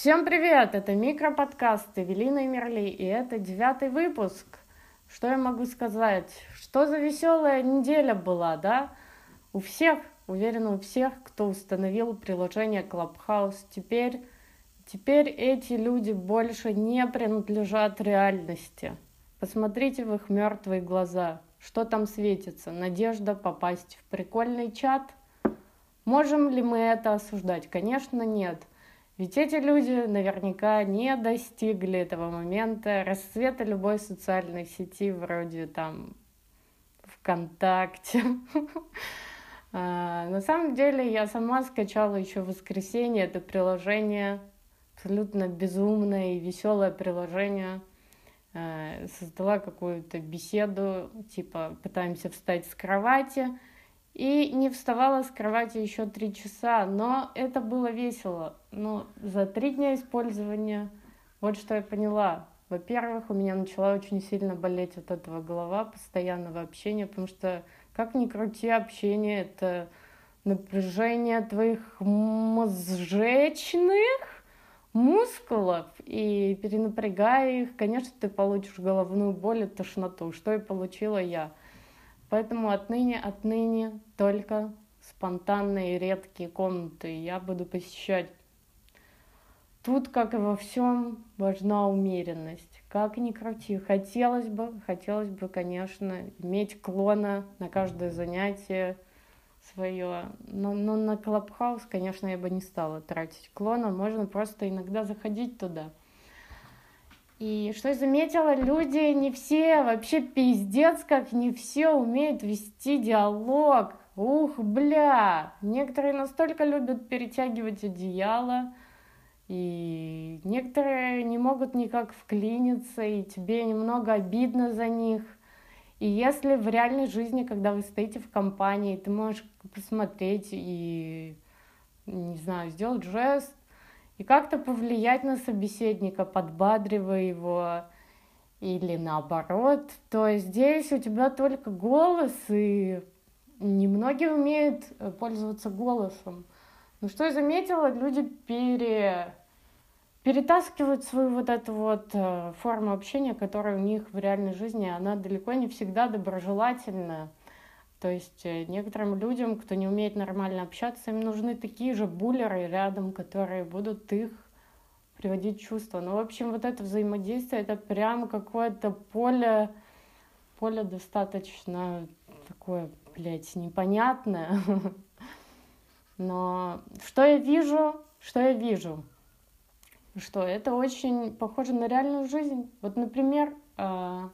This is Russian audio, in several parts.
Всем привет! Это микроподкаст Эвелина Мерли, и это девятый выпуск. Что я могу сказать? Что за веселая неделя была, да? У всех, уверена, у всех, кто установил приложение Clubhouse, теперь, теперь эти люди больше не принадлежат реальности. Посмотрите в их мертвые глаза. Что там светится? Надежда попасть в прикольный чат? Можем ли мы это осуждать? Конечно, нет. Ведь эти люди наверняка не достигли этого момента расцвета любой социальной сети, вроде там ВКонтакте. А, на самом деле я сама скачала еще в воскресенье это приложение, абсолютно безумное и веселое приложение. А, создала какую-то беседу, типа пытаемся встать с кровати, и не вставала с кровати еще три часа, но это было весело. Но за три дня использования, вот что я поняла. Во-первых, у меня начала очень сильно болеть от этого голова, постоянного общения, потому что, как ни крути, общение — это напряжение твоих мозжечных мускулов, и перенапрягая их, конечно, ты получишь головную боль и тошноту, что и получила я. Поэтому отныне, отныне только спонтанные редкие комнаты я буду посещать. Тут, как и во всем, важна умеренность. Как ни крути, хотелось бы, хотелось бы, конечно, иметь клона на каждое занятие свое. Но, но на Клабхаус, конечно, я бы не стала тратить клона. Можно просто иногда заходить туда – и что я заметила, люди не все, вообще пиздец, как не все умеют вести диалог. Ух, бля! Некоторые настолько любят перетягивать одеяло, и некоторые не могут никак вклиниться, и тебе немного обидно за них. И если в реальной жизни, когда вы стоите в компании, ты можешь посмотреть и, не знаю, сделать жест, и как-то повлиять на собеседника, подбадривая его или наоборот, то здесь у тебя только голос, и немногие умеют э, пользоваться голосом. Но что я заметила, люди пере... перетаскивают свою вот эту вот э, форму общения, которая у них в реальной жизни, она далеко не всегда доброжелательная. То есть э, некоторым людям, кто не умеет нормально общаться, им нужны такие же буллеры рядом, которые будут их приводить в чувство. Ну, в общем, вот это взаимодействие, это прям какое-то поле, поле достаточно такое, блядь, непонятное. Но что я вижу? Что я вижу? Что это очень похоже на реальную жизнь. Вот, например, а,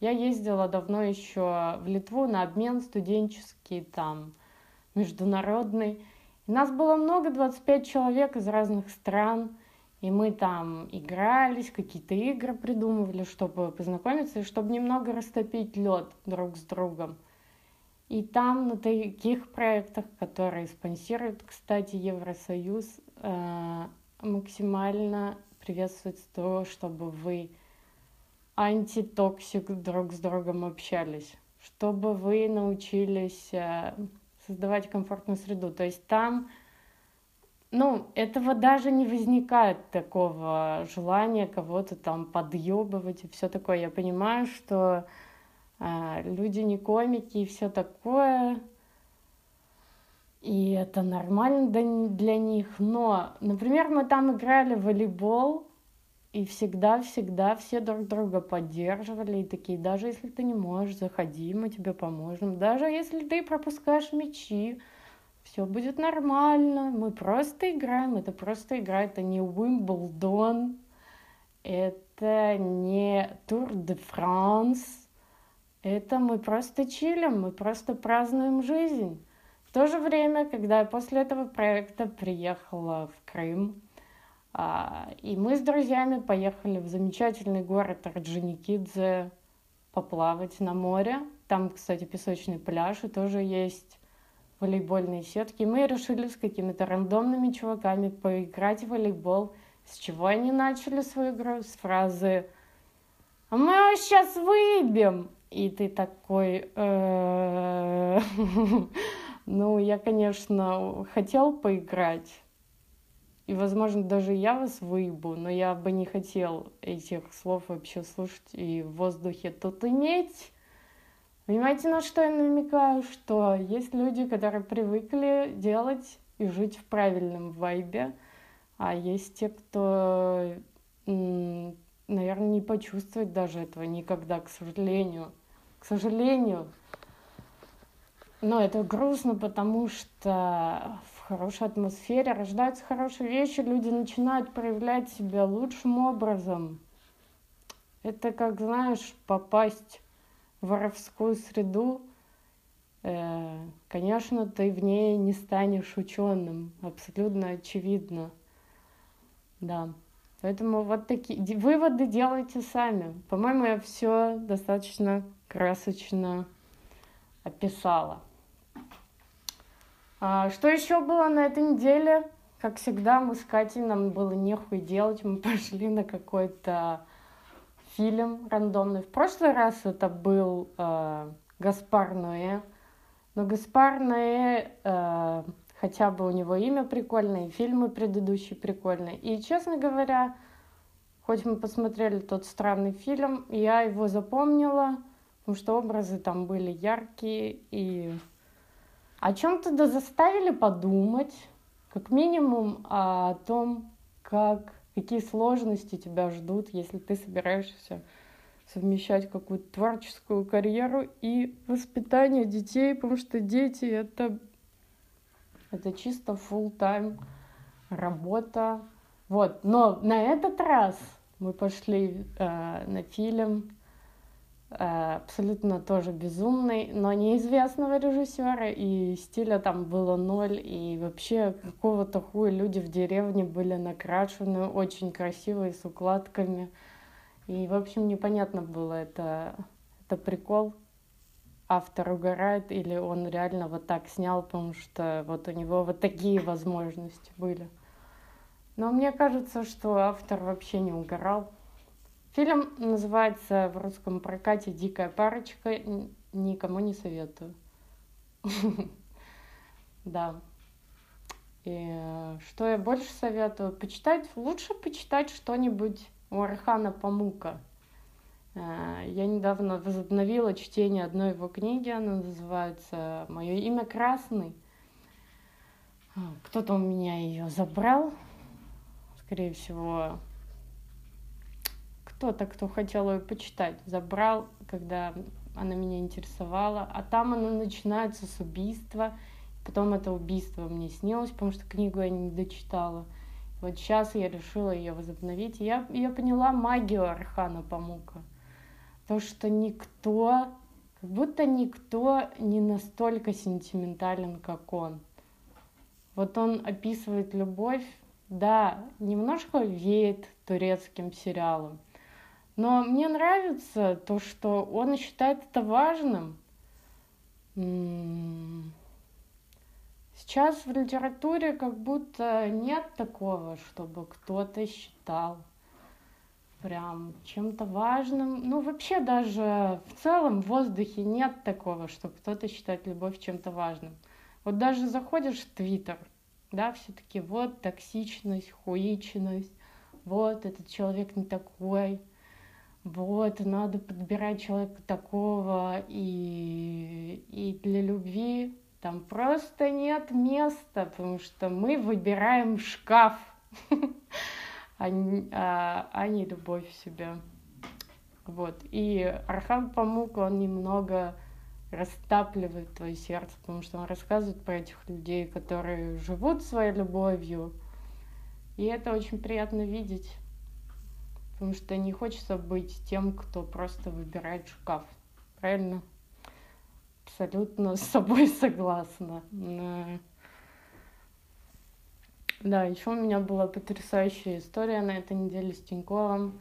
я ездила давно еще в Литву на обмен студенческий, там, международный. И нас было много, 25 человек из разных стран. И мы там игрались, какие-то игры придумывали, чтобы познакомиться и чтобы немного растопить лед друг с другом. И там на таких проектах, которые спонсирует, кстати, Евросоюз, э, максимально приветствуется то, чтобы вы anti-toxic друг с другом общались, чтобы вы научились э, создавать комфортную среду. То есть там, ну, этого даже не возникает такого желания кого-то там подъебывать и все такое. Я понимаю, что э, люди не комики и все такое, и это нормально для них. Но, например, мы там играли в волейбол, и всегда-всегда все друг друга поддерживали и такие, даже если ты не можешь, заходи, мы тебе поможем. Даже если ты пропускаешь мячи, все будет нормально, мы просто играем, это просто игра, это не Уимблдон, это не Тур де Франс, это мы просто чилим, мы просто празднуем жизнь. В то же время, когда я после этого проекта приехала в Крым, и мы с друзьями поехали в замечательный город Орджоникидзе поплавать на море. Там, кстати, песочный пляж, и тоже есть волейбольные сетки. Мы решили с какими-то рандомными чуваками поиграть в волейбол. С чего они начали свою игру? С фразы «А мы вас сейчас выбьем!» И ты такой... Ну, я, конечно, хотел поиграть, и, возможно, даже я вас выебу, но я бы не хотел этих слов вообще слушать и в воздухе тут иметь. Понимаете, на что я намекаю? Что есть люди, которые привыкли делать и жить в правильном вайбе, а есть те, кто, наверное, не почувствует даже этого никогда, к сожалению. К сожалению. Но это грустно, потому что хорошей атмосфере рождаются хорошие вещи, люди начинают проявлять себя лучшим образом. Это как, знаешь, попасть в воровскую среду, э, конечно, ты в ней не станешь ученым, абсолютно очевидно. Да. Поэтому вот такие выводы делайте сами. По-моему, я все достаточно красочно описала. А, что еще было на этой неделе? Как всегда, мы с Катей, нам было нехуй делать, мы пошли на какой-то фильм рандомный. В прошлый раз это был э, Гаспар Ноэ. Но Гаспар Ноэ, э, хотя бы у него имя прикольное, и фильмы предыдущие прикольные. И, честно говоря, хоть мы посмотрели тот странный фильм, я его запомнила, потому что образы там были яркие и о чем-то да заставили подумать, как минимум о том, как, какие сложности тебя ждут, если ты собираешься совмещать какую-то творческую карьеру и воспитание детей, потому что дети это, это чисто full time работа. Вот, но на этот раз мы пошли э, на фильм абсолютно тоже безумный, но неизвестного режиссера, и стиля там было ноль, и вообще какого-то хуя люди в деревне были накрашены, очень красивые, с укладками. И, в общем, непонятно было, это, это прикол, автор угорает, или он реально вот так снял, потому что вот у него вот такие возможности были. Но мне кажется, что автор вообще не угорал. Фильм называется в русском прокате «Дикая парочка». Никому не советую. Да. И что я больше советую? Почитать, лучше почитать что-нибудь у Архана Памука. Э, я недавно возобновила чтение одной его книги, она называется «Мое имя Красный». Кто-то у меня ее забрал, скорее всего, кто-то, кто хотел ее почитать, забрал, когда она меня интересовала. А там она начинается с убийства. Потом это убийство мне снилось, потому что книгу я не дочитала. Вот сейчас я решила ее возобновить. Я, я поняла магию Архана Памука. То, что никто, как будто никто не настолько сентиментален, как он. Вот он описывает любовь, да, немножко веет турецким сериалом, но мне нравится то, что он считает это важным. Сейчас в литературе как будто нет такого, чтобы кто-то считал прям чем-то важным. Ну, вообще даже в целом в воздухе нет такого, что кто-то считает любовь чем-то важным. Вот даже заходишь в Твиттер, да, все таки вот токсичность, хуичность, вот этот человек не такой, вот, надо подбирать человека такого, и, и для любви там просто нет места, потому что мы выбираем шкаф, а, а, а не любовь в себе. Вот. И Архан Памук, он немного растапливает твое сердце, потому что он рассказывает про этих людей, которые живут своей любовью. И это очень приятно видеть. Потому что не хочется быть тем, кто просто выбирает шкаф. Правильно? Абсолютно с собой согласна. Да, еще у меня была потрясающая история на этой неделе с Тиньковым.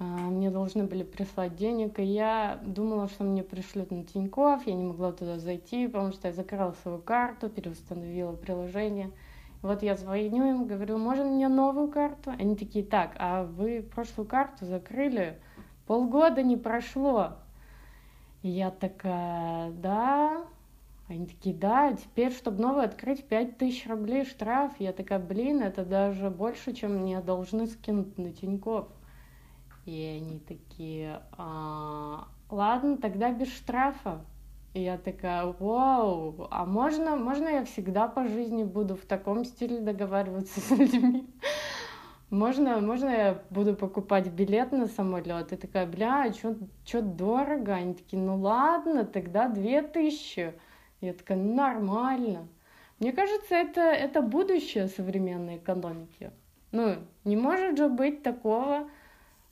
А, мне должны были прислать денег, и я думала, что мне пришлют на Тиньков. Я не могла туда зайти, потому что я закрыла свою карту, переустановила приложение. Вот я звоню им, говорю, можно мне новую карту? Они такие, так, а вы прошлую карту закрыли, полгода не прошло. Я такая, да, Они такие, да, теперь, чтобы новый открыть, 5000 рублей штраф. Я такая, блин, это даже больше, чем мне должны скинуть на Тинькофф. И они такие, а, ладно, тогда без штрафа. И я такая, вау, а можно, можно я всегда по жизни буду в таком стиле договариваться с людьми? Можно, можно я буду покупать билет на самолет? И такая, бля, а что дорого? Они такие, ну ладно, тогда две тысячи. Я такая, нормально. Мне кажется, это, это будущее современной экономики. Ну, не может же быть такого,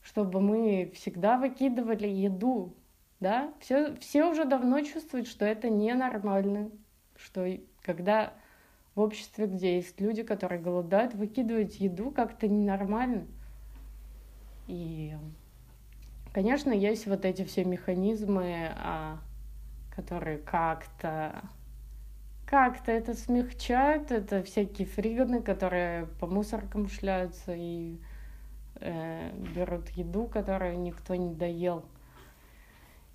чтобы мы всегда выкидывали еду, да? Все, все уже давно чувствуют, что это ненормально, что когда в обществе, где есть люди, которые голодают, выкидывать еду как-то ненормально. И, конечно, есть вот эти все механизмы, а, которые как-то как-то это смягчают, это всякие фриганы, которые по мусоркам шляются и э, берут еду, которую никто не доел.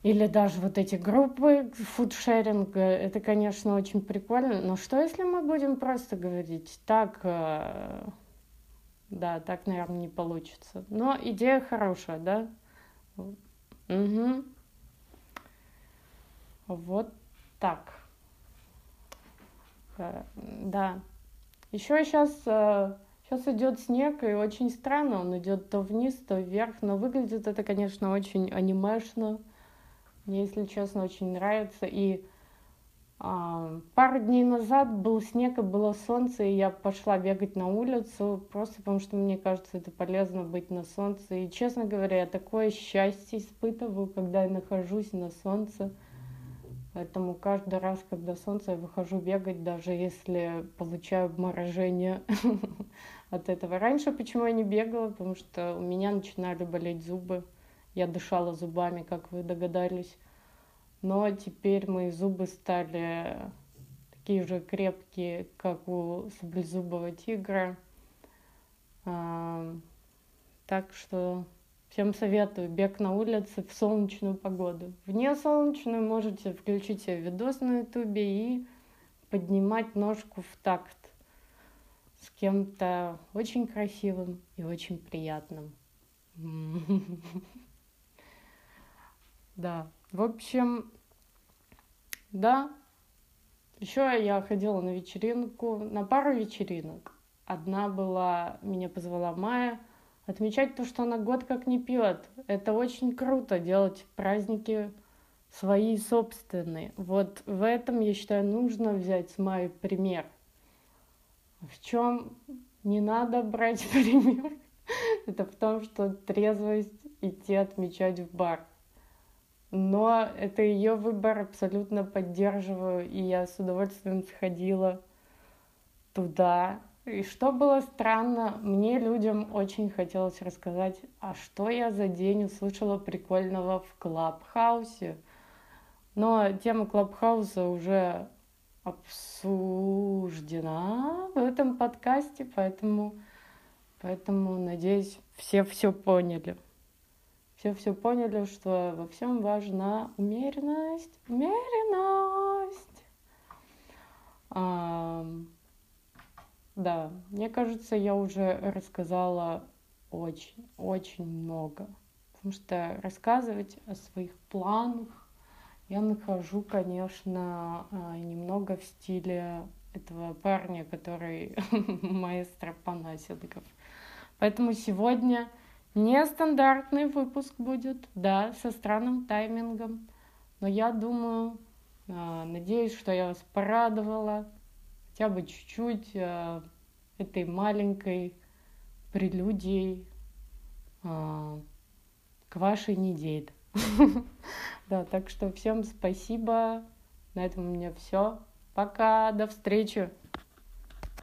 Или даже вот эти группы фудшеринга, это, конечно, очень прикольно. Но что, если мы будем просто говорить так, э, да, так, наверное, не получится. Но идея хорошая, да? Угу. Вот так. Э, да. Еще сейчас, сейчас идет снег, и очень странно, он идет то вниз, то вверх, но выглядит это, конечно, очень анимешно. Мне, если честно, очень нравится. И а, пару дней назад был снег и было солнце, и я пошла бегать на улицу, просто потому что мне кажется, это полезно быть на солнце. И, честно говоря, я такое счастье испытываю, когда я нахожусь на солнце. Поэтому каждый раз, когда солнце, я выхожу бегать, даже если получаю обморожение от этого. Раньше почему я не бегала? Потому что у меня начинали болеть зубы. Я дышала зубами, как вы догадались. Но теперь мои зубы стали такие же крепкие, как у саблезубого тигра. А, так что всем советую бег на улице в солнечную погоду. Вне солнечную можете включить себе видос на ютубе и поднимать ножку в такт с кем-то очень красивым и очень приятным. Да. В общем, да. Еще я ходила на вечеринку, на пару вечеринок. Одна была, меня позвала Майя, отмечать то, что она год как не пьет. Это очень круто, делать праздники свои собственные. Вот в этом, я считаю, нужно взять с Майей пример. В чем не надо брать пример? Это в том, что трезвость идти отмечать в бар но это ее выбор, абсолютно поддерживаю, и я с удовольствием сходила туда. И что было странно, мне людям очень хотелось рассказать, а что я за день услышала прикольного в Клабхаусе. Но тема Клабхауса уже обсуждена в этом подкасте, поэтому, поэтому надеюсь, все все поняли все все поняли, что во всем важна умеренность, умеренность. А, да, мне кажется, я уже рассказала очень, очень много. Потому что рассказывать о своих планах я нахожу, конечно, а, немного в стиле этого парня, который маэстро Панасенков. Поэтому сегодня Нестандартный выпуск будет, да, со странным таймингом. Но я думаю, а, надеюсь, что я вас порадовала хотя бы чуть-чуть а, этой маленькой прелюдией а, к вашей неделе. Да, так что всем спасибо. На этом у меня все. Пока, до встречи.